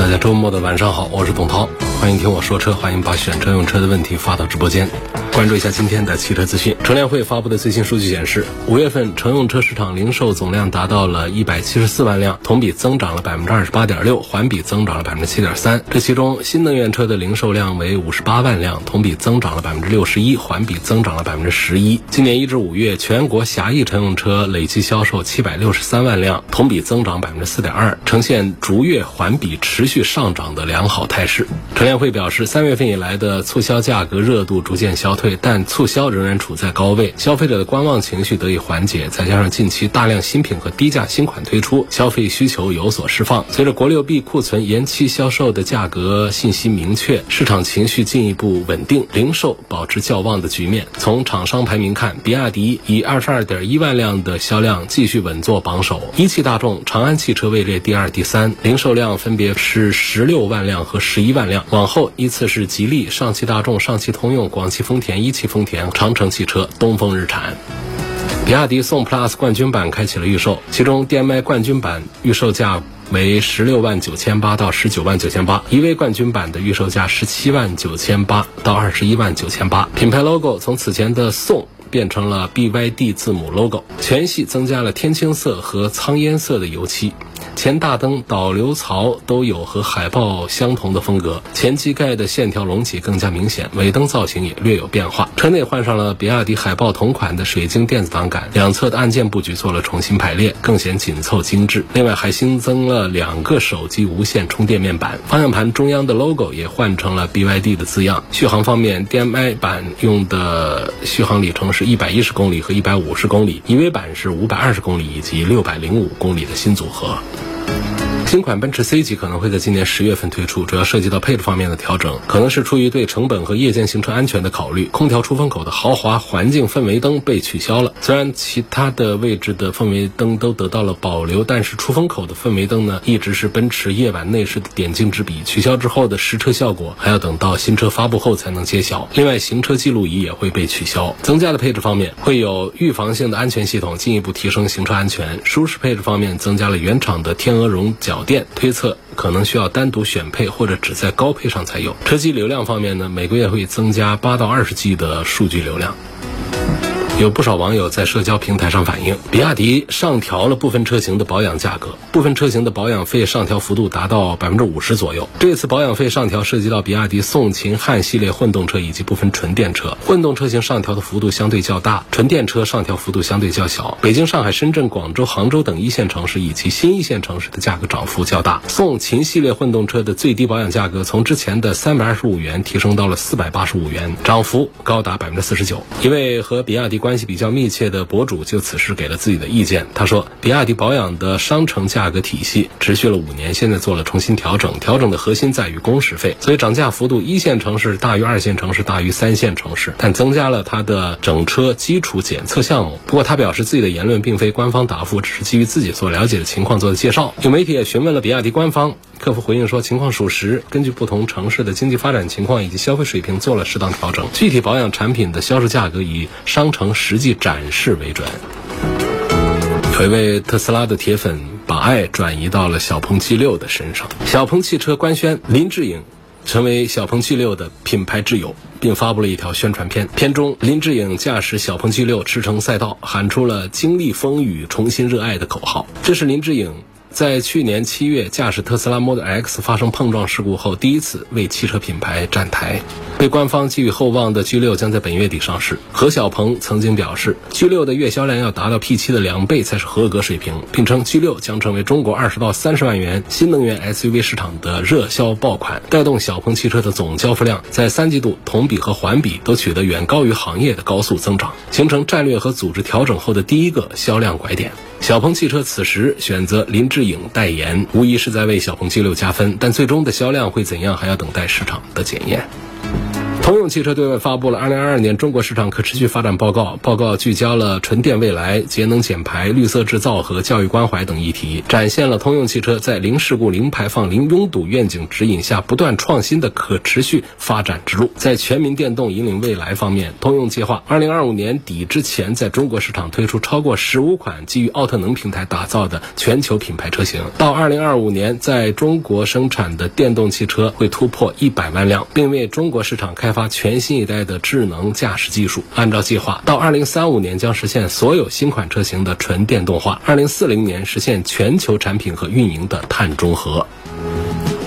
大家周末的晚上好，我是董涛，欢迎听我说车，欢迎把选车用车的问题发到直播间。关注一下今天的汽车资讯。乘联会发布的最新数据显示，五月份乘用车市场零售总量达到了一百七十四万辆，同比增长了百分之二十八点六，环比增长了百分之七点三。这其中，新能源车的零售量为五十八万辆，同比增长了百分之六十一，环比增长了百分之十一。今年一至五月，全国狭义乘用车累计销售七百六十三万辆，同比增长百分之四点二，呈现逐月环比持续上涨的良好态势。乘联会表示，三月份以来的促销价格热度逐渐消退，但促销仍然处在高位，消费者的观望情绪得以缓解。再加上近期大量新品和低价新款推出，消费需求有所释放。随着国六 B 库存延期销售的价格信息明确，市场情绪进一步稳定，零售保持较旺的局面。从厂商排名看，比亚迪以二十二点一万辆的销量继续稳坐榜首，一汽大众、长安汽车位列第二、第三，零售量分别是十六万辆和十一万辆。往后依次是吉利、上汽大众、上汽通用、广汽丰田、一汽丰田、长城汽车、东风日产。比亚迪宋 PLUS 冠军版开启了预售，其中 DM-i 冠军版预售价为十六万九千八到十九万九千八，EV 冠军版的预售价十七万九千八到二十一万九千八。品牌 logo 从此前的宋变成了 BYD 字母 logo，全系增加了天青色和苍烟色的油漆。前大灯、导流槽都有和海豹相同的风格，前机盖的线条隆起更加明显，尾灯造型也略有变化。车内换上了比亚迪海豹同款的水晶电子档杆，两侧的按键布局做了重新排列，更显紧凑精致。另外还新增了两个手机无线充电面板，方向盘中央的 logo 也换成了 BYD 的字样。续航方面，DM-i 版用的续航里程是一百一十公里和一百五十公里，EV 版是五百二十公里以及六百零五公里的新组合。新款奔驰 C 级可能会在今年十月份推出，主要涉及到配置方面的调整，可能是出于对成本和夜间行车安全的考虑。空调出风口的豪华环境氛围灯被取消了，虽然其他的位置的氛围灯都得到了保留，但是出风口的氛围灯呢，一直是奔驰夜晚内饰的点睛之笔。取消之后的实车效果还要等到新车发布后才能揭晓。另外，行车记录仪也会被取消。增加的配置方面会有预防性的安全系统，进一步提升行车安全。舒适配置方面增加了原厂的天鹅绒脚店，推测可能需要单独选配或者只在高配上才有。车机流量方面呢，每个月会增加八到二十 G 的数据流量。有不少网友在社交平台上反映，比亚迪上调了部分车型的保养价格，部分车型的保养费上调幅度达到百分之五十左右。这次保养费上调涉及到比亚迪宋、秦、汉系列混动车以及部分纯电车。混动车型上调的幅度相对较大，纯电车上调幅度相对较小。北京、上海、深圳、广州、杭州等一线城市以及新一线城市的价格涨幅较大。宋、秦系列混动车的最低保养价格从之前的三百二十五元提升到了四百八十五元，涨幅高达百分之四十九。一位和比亚迪关关系比较密切的博主就此事给了自己的意见。他说，比亚迪保养的商城价格体系持续了五年，现在做了重新调整，调整的核心在于工时费，所以涨价幅度一线城市大于二线城市，大于三线城市，但增加了它的整车基础检测项目。不过他表示自己的言论并非官方答复，只是基于自己所了解的情况做的介绍。有媒体也询问了比亚迪官方。客服回应说，情况属实，根据不同城市的经济发展情况以及消费水平做了适当调整。具体保养产品的销售价格以商城实际展示为准。有一位特斯拉的铁粉把爱转移到了小鹏 G6 的身上。小鹏汽车官宣林志颖成为小鹏 G6 的品牌挚友，并发布了一条宣传片。片中林志颖驾驶小鹏 G6 驰骋赛道，喊出了“经历风雨，重新热爱”的口号。这是林志颖。在去年七月驾驶特斯拉 Model X 发生碰撞事故后，第一次为汽车品牌站台。被官方寄予厚望的 G6 将在本月底上市。何小鹏曾经表示，G6 的月销量要达到 P7 的两倍才是合格水平，并称 G6 将成为中国二十到三十万元新能源 SUV 市场的热销爆款，带动小鹏汽车的总交付量在三季度同比和环比都取得远高于行业的高速增长，形成战略和组织调整后的第一个销量拐点。小鹏汽车此时选择林志颖代言，无疑是在为小鹏 G 六加分，但最终的销量会怎样，还要等待市场的检验。汽车对外发布了2022年中国市场可持续发展报告，报告聚焦了纯电未来、节能减排、绿色制造和教育关怀等议题，展现了通用汽车在零事故、零排放、零拥堵愿景指引下不断创新的可持续发展之路。在全民电动引领未来方面，通用计划2025年底之前在中国市场推出超过15款基于奥特能平台打造的全球品牌车型，到2025年在中国生产的电动汽车会突破100万辆，并为中国市场开发。全全新一代的智能驾驶技术，按照计划，到二零三五年将实现所有新款车型的纯电动化，二零四零年实现全球产品和运营的碳中和。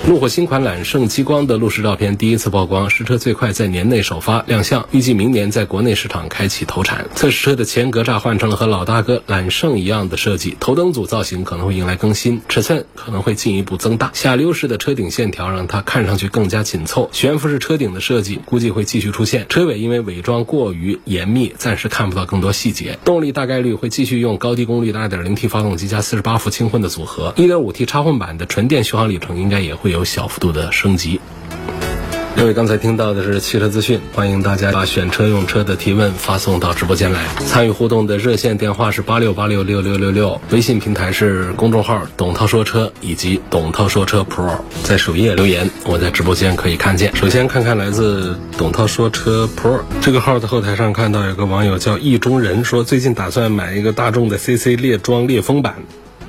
路虎新款揽胜激光的路试照片第一次曝光，实车最快在年内首发亮相，预计明年在国内市场开启投产。测试车的前格栅换成了和老大哥揽胜一样的设计，头灯组造型可能会迎来更新，尺寸可能会进一步增大。下溜式的车顶线条让它看上去更加紧凑，悬浮式车顶的设计估计会继续出现。车尾因为伪装过于严密，暂时看不到更多细节。动力大概率会继续用高低功率的 2.0T 发动机加48伏轻混的组合，1.5T 插混版的纯电续航里程应该也会。有小幅度的升级。各位刚才听到的是汽车资讯，欢迎大家把选车用车的提问发送到直播间来。参与互动的热线电话是八六八六六六六六，微信平台是公众号“董涛说车”以及“董涛说车 Pro”。在首页留言，我在直播间可以看见。首先看看来自“董涛说车 Pro” 这个号的后台上，看到有个网友叫意中人，说最近打算买一个大众的 CC 猎装猎风版，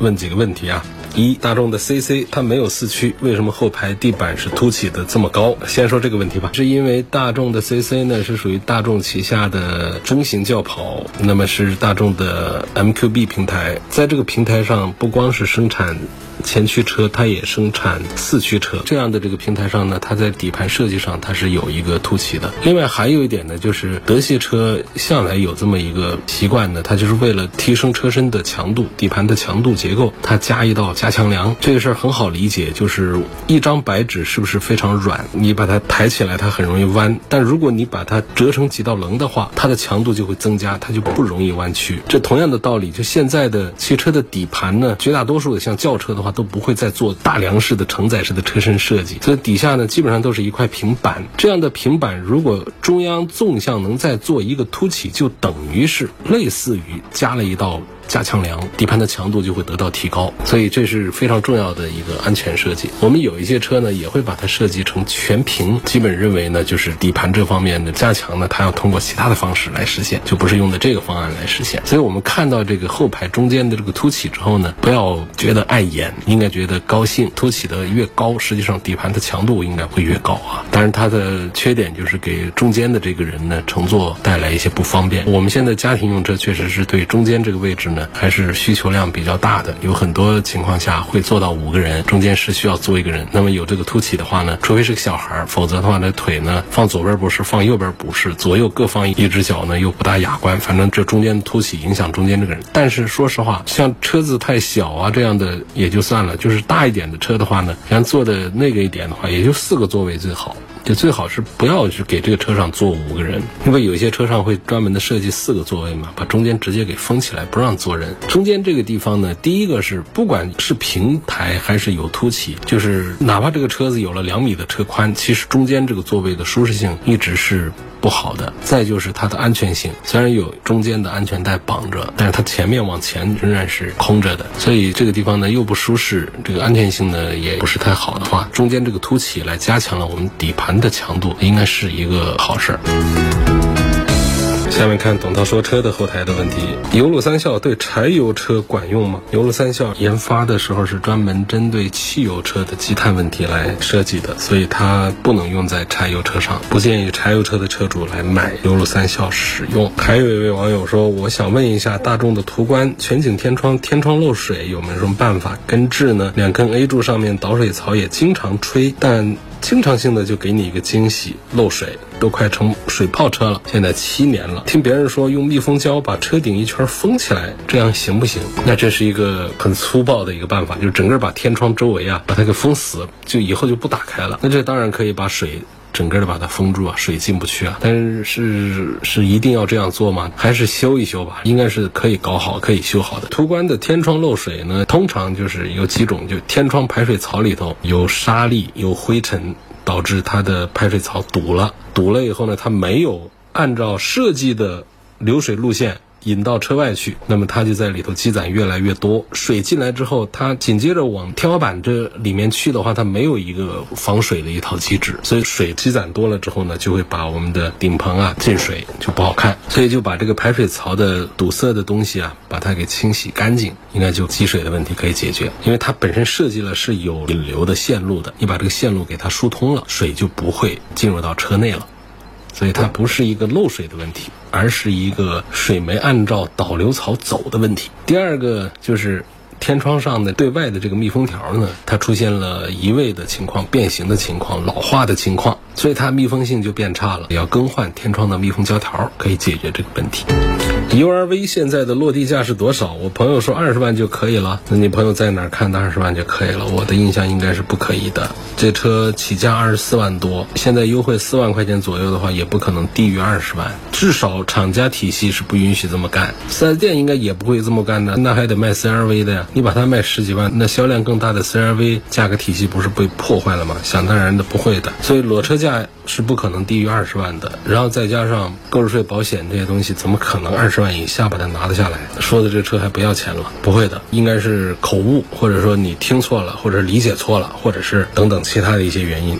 问几个问题啊。一大众的 CC 它没有四驱，为什么后排地板是凸起的这么高？先说这个问题吧，是因为大众的 CC 呢是属于大众旗下的中型轿跑，那么是大众的 MQB 平台，在这个平台上不光是生产。前驱车它也生产四驱车，这样的这个平台上呢，它在底盘设计上它是有一个凸起的。另外还有一点呢，就是德系车向来有这么一个习惯呢，它就是为了提升车身的强度、底盘的强度结构，它加一道加强梁。这个事儿很好理解，就是一张白纸是不是非常软？你把它抬起来，它很容易弯；但如果你把它折成几道棱的话，它的强度就会增加，它就不容易弯曲。这同样的道理，就现在的汽车的底盘呢，绝大多数的像轿车的话。都不会再做大梁式的承载式的车身设计，所以底下呢基本上都是一块平板。这样的平板如果中央纵向能再做一个凸起，就等于是类似于加了一道。加强梁，底盘的强度就会得到提高，所以这是非常重要的一个安全设计。我们有一些车呢，也会把它设计成全平，基本认为呢，就是底盘这方面的加强呢，它要通过其他的方式来实现，就不是用的这个方案来实现。所以我们看到这个后排中间的这个凸起之后呢，不要觉得碍眼，应该觉得高兴。凸起的越高，实际上底盘的强度应该会越高啊。当然它的缺点就是给中间的这个人呢乘坐带来一些不方便。我们现在家庭用车确实是对中间这个位置。呢还是需求量比较大的，有很多情况下会坐到五个人，中间是需要坐一个人。那么有这个凸起的话呢，除非是个小孩，否则的话，呢腿呢放左边不是，放右边不是，左右各放一只脚呢又不大雅观。反正这中间凸起影响中间这个人。但是说实话，像车子太小啊这样的也就算了，就是大一点的车的话呢，像坐的那个一点的话，也就四个座位最好。就最好是不要去给这个车上坐五个人，因为有些车上会专门的设计四个座位嘛，把中间直接给封起来，不让坐人。中间这个地方呢，第一个是不管是平台还是有凸起，就是哪怕这个车子有了两米的车宽，其实中间这个座位的舒适性一直是。不好的，再就是它的安全性，虽然有中间的安全带绑着，但是它前面往前仍然是空着的，所以这个地方呢又不舒适，这个安全性呢也不是太好的话，中间这个凸起来加强了我们底盘的强度，应该是一个好事儿。下面看董涛说车的后台的问题，油路三效对柴油车管用吗？油路三效研发的时候是专门针对汽油车的积碳问题来设计的，所以它不能用在柴油车上，不建议柴油车的车主来买油路三效使用。还有一位网友说，我想问一下，大众的途观全景天窗天窗漏水有没有什么办法根治呢？两根 A 柱上面导水槽也经常吹，但。经常性的就给你一个惊喜，漏水都快成水泡车了。现在七年了，听别人说用密封胶把车顶一圈封起来，这样行不行？那这是一个很粗暴的一个办法，就是整个把天窗周围啊把它给封死，就以后就不打开了。那这当然可以把水。整个的把它封住啊，水进不去啊。但是是是一定要这样做吗？还是修一修吧？应该是可以搞好、可以修好的。途观的天窗漏水呢，通常就是有几种，就天窗排水槽里头有沙粒、有灰尘，导致它的排水槽堵了。堵了以后呢，它没有按照设计的流水路线。引到车外去，那么它就在里头积攒越来越多。水进来之后，它紧接着往天花板这里面去的话，它没有一个防水的一套机制，所以水积攒多了之后呢，就会把我们的顶棚啊进水就不好看。所以就把这个排水槽的堵塞的东西啊，把它给清洗干净，应该就积水的问题可以解决。因为它本身设计了是有引流的线路的，你把这个线路给它疏通了，水就不会进入到车内了。所以它不是一个漏水的问题，而是一个水没按照导流槽走的问题。第二个就是天窗上的对外的这个密封条呢，它出现了移位的情况、变形的情况、老化的情况，所以它密封性就变差了。要更换天窗的密封胶条，可以解决这个问题。URV 现在的落地价是多少？我朋友说二十万就可以了。那你朋友在哪儿看的二十万就可以了？我的印象应该是不可以的。这车起价二十四万多，现在优惠四万块钱左右的话，也不可能低于二十万。至少厂家体系是不允许这么干，四 S 店应该也不会这么干的。那还得卖 CRV 的呀，你把它卖十几万，那销量更大的 CRV 价格体系不是被破坏了吗？想当然的不会的。所以裸车价价是不可能低于二十万的。然后再加上购置税、保险这些东西，怎么可能二十万？以下把它拿得下来，说的这车还不要钱了？不会的，应该是口误，或者说你听错了，或者理解错了，或者是等等其他的一些原因。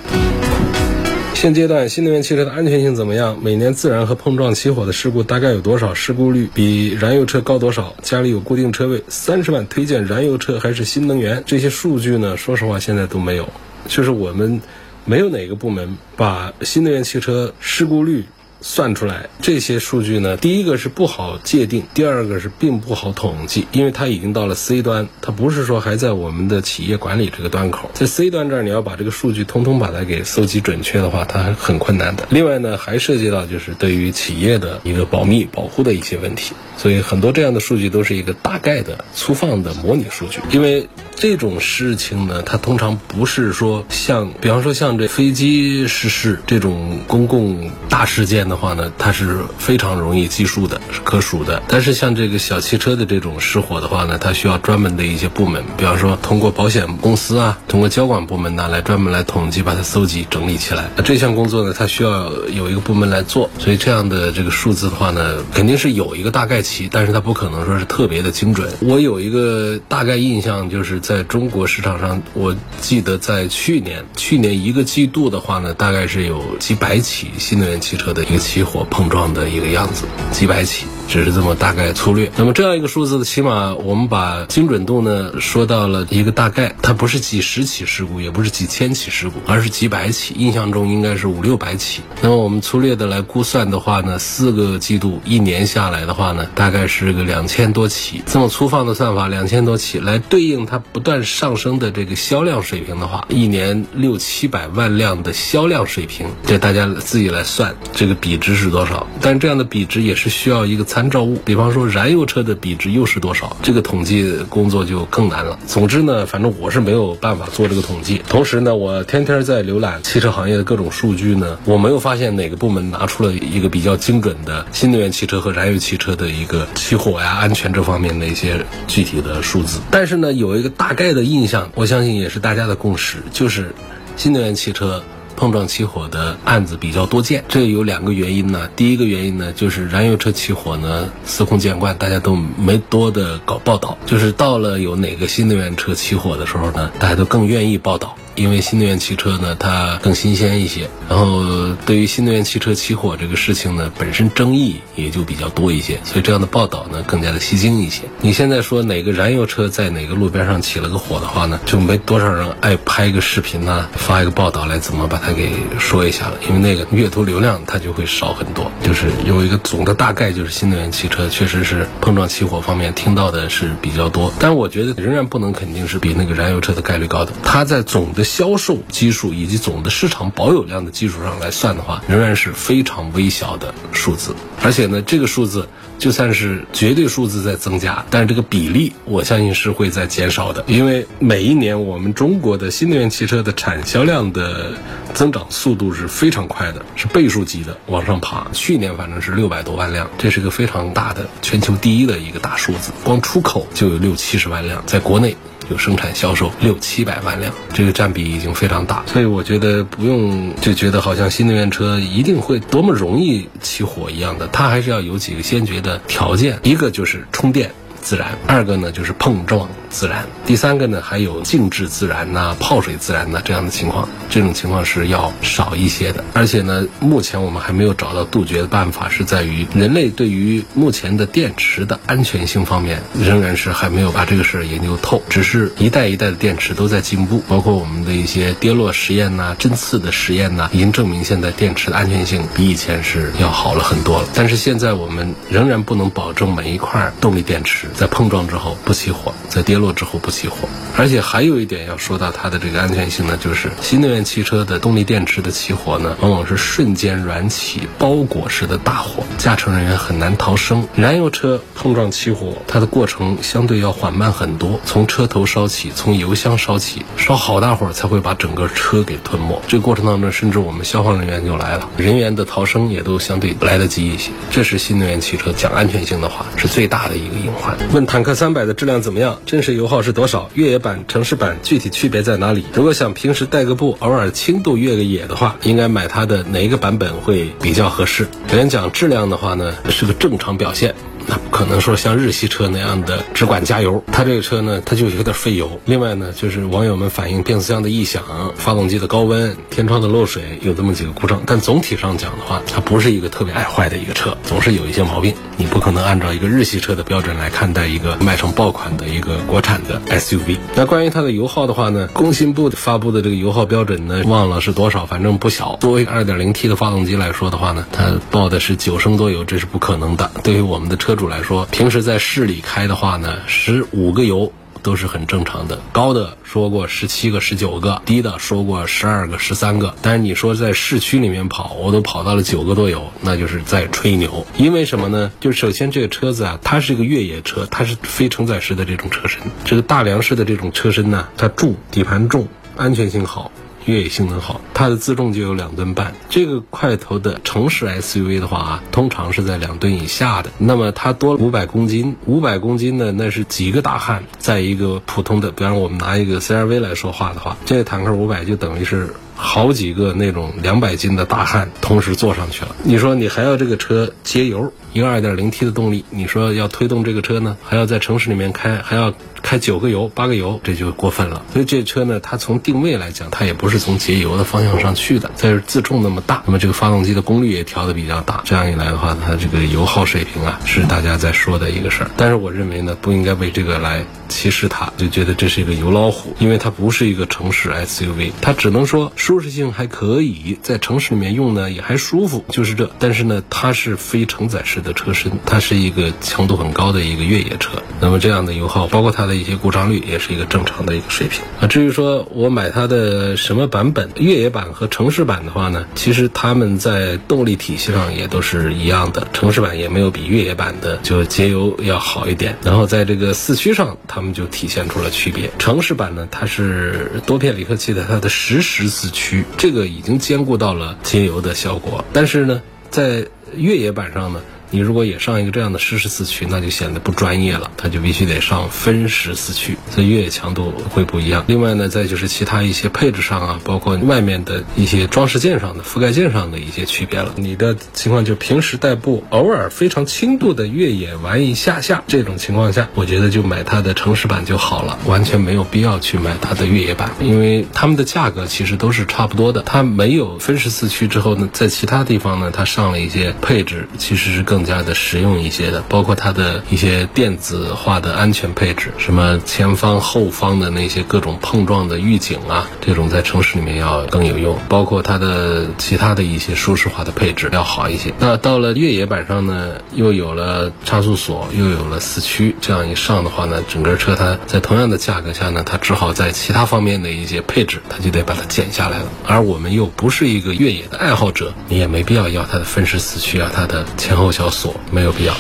现阶段新能源汽车的安全性怎么样？每年自燃和碰撞起火的事故大概有多少？事故率比燃油车高多少？家里有固定车位，三十万推荐燃油车还是新能源？这些数据呢？说实话现在都没有，就是我们没有哪个部门把新能源汽车事故率。算出来这些数据呢？第一个是不好界定，第二个是并不好统计，因为它已经到了 C 端，它不是说还在我们的企业管理这个端口，在 C 端这儿你要把这个数据通通把它给搜集准确的话，它很困难的。另外呢，还涉及到就是对于企业的一个保密保护的一些问题，所以很多这样的数据都是一个大概的粗放的模拟数据，因为。这种事情呢，它通常不是说像，比方说像这飞机失事这种公共大事件的话呢，它是非常容易计数的，是可数的。但是像这个小汽车的这种失火的话呢，它需要专门的一些部门，比方说通过保险公司啊，通过交管部门呢来专门来统计，把它搜集整理起来。这项工作呢，它需要有一个部门来做，所以这样的这个数字的话呢，肯定是有一个大概但是它不可能说是特别的精准。我有一个大概印象就是。在中国市场上，我记得在去年，去年一个季度的话呢，大概是有几百起新能源汽车的一个起火碰撞的一个样子，几百起。只是这么大概粗略。那么这样一个数字，起码我们把精准度呢说到了一个大概，它不是几十起事故，也不是几千起事故，而是几百起。印象中应该是五六百起。那么我们粗略的来估算的话呢，四个季度一年下来的话呢，大概是个两千多起。这么粗放的算法，两千多起来对应它不断上升的这个销量水平的话，一年六七百万辆的销量水平，这大家自己来算这个比值是多少。但这样的比值也是需要一个。参照物，比方说燃油车的比值又是多少？这个统计工作就更难了。总之呢，反正我是没有办法做这个统计。同时呢，我天天在浏览汽车行业的各种数据呢，我没有发现哪个部门拿出了一个比较精准的新能源汽车和燃油汽车的一个起火呀、安全这方面的一些具体的数字。但是呢，有一个大概的印象，我相信也是大家的共识，就是新能源汽车。碰撞起火的案子比较多见，这有两个原因呢。第一个原因呢，就是燃油车起火呢司空见惯，大家都没多的搞报道。就是到了有哪个新能源车起火的时候呢，大家都更愿意报道。因为新能源汽车呢，它更新鲜一些，然后对于新能源汽车起火这个事情呢，本身争议也就比较多一些，所以这样的报道呢更加的吸睛一些。你现在说哪个燃油车在哪个路边上起了个火的话呢，就没多少人爱拍个视频呐，发一个报道来怎么把它给说一下了，因为那个阅读流量它就会少很多。就是有一个总的大概，就是新能源汽车确实是碰撞起火方面听到的是比较多，但我觉得仍然不能肯定是比那个燃油车的概率高的。它在总的销售基数以及总的市场保有量的基础上来算的话，仍然是非常微小的数字。而且呢，这个数字就算是绝对数字在增加，但是这个比例我相信是会在减少的，因为每一年我们中国的新能源汽车的产销量的增长速度是非常快的，是倍数级的往上爬。去年反正是六百多万辆，这是个非常大的全球第一的一个大数字，光出口就有六七十万辆，在国内。有生产销售六七百万辆，这个占比已经非常大，所以我觉得不用就觉得好像新能源车一定会多么容易起火一样的，它还是要有几个先决的条件，一个就是充电自燃，二个呢就是碰撞。自燃，第三个呢，还有静置自燃呐、泡水自燃呐这样的情况，这种情况是要少一些的。而且呢，目前我们还没有找到杜绝的办法，是在于人类对于目前的电池的安全性方面，仍然是还没有把这个事儿研究透。只是一代一代的电池都在进步，包括我们的一些跌落实验呐、针刺的实验呐，已经证明现在电池的安全性比以前是要好了很多了。但是现在我们仍然不能保证每一块动力电池在碰撞之后不起火，在跌落。落之后不起火，而且还有一点要说到它的这个安全性呢，就是新能源汽车的动力电池的起火呢，往往是瞬间燃起包裹式的大火，驾乘人员很难逃生。燃油车碰撞起火，它的过程相对要缓慢很多，从车头烧起，从油箱烧起，烧好大会儿才会把整个车给吞没。这个过程当中，甚至我们消防人员就来了，人员的逃生也都相对来得及一些。这是新能源汽车讲安全性的话，是最大的一个隐患。问坦克三百的质量怎么样？真是油耗是多少？越野版、城市版具体区别在哪里？如果想平时带个步，偶尔轻度越个野的话，应该买它的哪一个版本会比较合适？首先讲质量的话呢，是个正常表现。那不可能说像日系车那样的只管加油，它这个车呢，它就有点费油。另外呢，就是网友们反映变速箱的异响、发动机的高温、天窗的漏水，有这么几个故障。但总体上讲的话，它不是一个特别爱坏的一个车，总是有一些毛病。你不可能按照一个日系车的标准来看待一个卖成爆款的一个国产的 SUV。那关于它的油耗的话呢，工信部发布的这个油耗标准呢，忘了是多少，反正不小。作为 2.0T 的发动机来说的话呢，它报的是九升多油，这是不可能的。对于我们的车车主来说，平时在市里开的话呢，十五个油都是很正常的。高的说过十七个、十九个，低的说过十二个、十三个。但是你说在市区里面跑，我都跑到了九个多油，那就是在吹牛。因为什么呢？就首先这个车子啊，它是一个越野车，它是非承载式的这种车身。这个大梁式的这种车身呢，它重，底盘重，安全性好。越野性能好，它的自重就有两吨半。这个块头的城市 SUV 的话啊，通常是在两吨以下的。那么它多五百公斤，五百公斤呢，那是几个大汉在一个普通的，比方我们拿一个 CRV 来说话的话，这个坦克五百就等于是。好几个那种两百斤的大汉同时坐上去了，你说你还要这个车节油，一个二点零 T 的动力，你说要推动这个车呢，还要在城市里面开，还要开九个油、八个油，这就过分了。所以这车呢，它从定位来讲，它也不是从节油的方向上去的。再是自重那么大，那么这个发动机的功率也调的比较大，这样一来的话，它这个油耗水平啊，是大家在说的一个事儿。但是我认为呢，不应该为这个来歧视它，就觉得这是一个油老虎，因为它不是一个城市 SUV，它只能说。舒适性还可以，在城市里面用呢也还舒服，就是这。但是呢，它是非承载式的车身，它是一个强度很高的一个越野车。那么这样的油耗，包括它的一些故障率，也是一个正常的一个水平。啊，至于说我买它的什么版本，越野版和城市版的话呢，其实它们在动力体系上也都是一样的。城市版也没有比越野版的就节油要好一点。然后在这个四驱上，它们就体现出了区别。城市版呢，它是多片离合器的，它的实时四。区这个已经兼顾到了节油的效果，但是呢，在越野版上呢。你如果也上一个这样的湿式四驱，那就显得不专业了。它就必须得上分时四驱，所以越野强度会不一样。另外呢，再就是其他一些配置上啊，包括外面的一些装饰件上的覆盖件上的一些区别了。你的情况就平时代步，偶尔非常轻度的越野玩一下下，这种情况下，我觉得就买它的城市版就好了，完全没有必要去买它的越野版，因为它们的价格其实都是差不多的。它没有分时四驱之后呢，在其他地方呢，它上了一些配置，其实是更。更加的实用一些的，包括它的一些电子化的安全配置，什么前方后方的那些各种碰撞的预警啊，这种在城市里面要更有用，包括它的其他的一些舒适化的配置要好一些。那到了越野版上呢，又有了差速锁，又有了四驱，这样一上的话呢，整个车它在同样的价格下呢，它只好在其他方面的一些配置，它就得把它减下来了。而我们又不是一个越野的爱好者，你也没必要要它的分时四驱啊，它的前后小锁没有必要。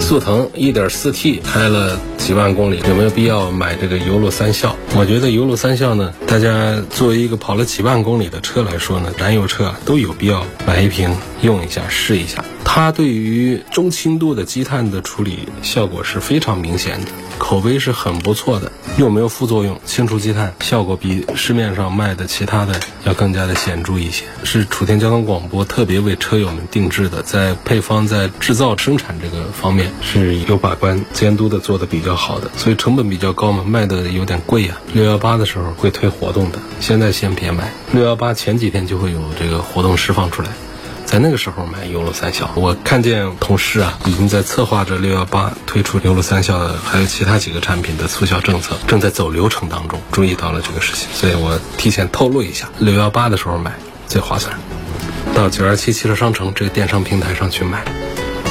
速腾 1.4T 开了几万公里，有没有必要买这个油路三效？我觉得油路三效呢，大家作为一个跑了几万公里的车来说呢，燃油车都有必要买一瓶用一下试一下。它对于中轻度的积碳的处理效果是非常明显的，口碑是很不错的，又没有副作用，清除积碳效果比市面上卖的其他的要更加的显著一些。是楚天交通广播特别为车友们定制的，在配方在制造生产这个方面是有把关监督的，做的比较好的，所以成本比较高嘛，卖的有点贵呀。六幺八的时候会推活动的，现在先别买，六幺八前几天就会有这个活动释放出来。在那个时候买优乐三效，我看见同事啊已经在策划着六幺八推出优乐三效的，还有其他几个产品的促销政策，正在走流程当中，注意到了这个事情，所以我提前透露一下，六幺八的时候买最划算，到九二七汽车商城这个电商平台上去买。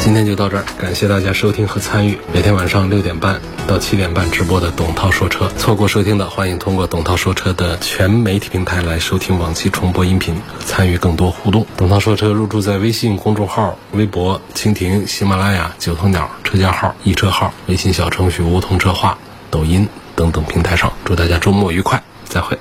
今天就到这儿，感谢大家收听和参与。每天晚上六点半到七点半直播的董涛说车，错过收听的，欢迎通过董涛说车的全媒体平台来收听往期重播音频，参与更多互动。董涛说车入驻在微信公众号、微博、蜻蜓、喜马拉雅、九头鸟车架号、易车号、微信小程序梧桐车话、抖音等等平台上。祝大家周末愉快，再会。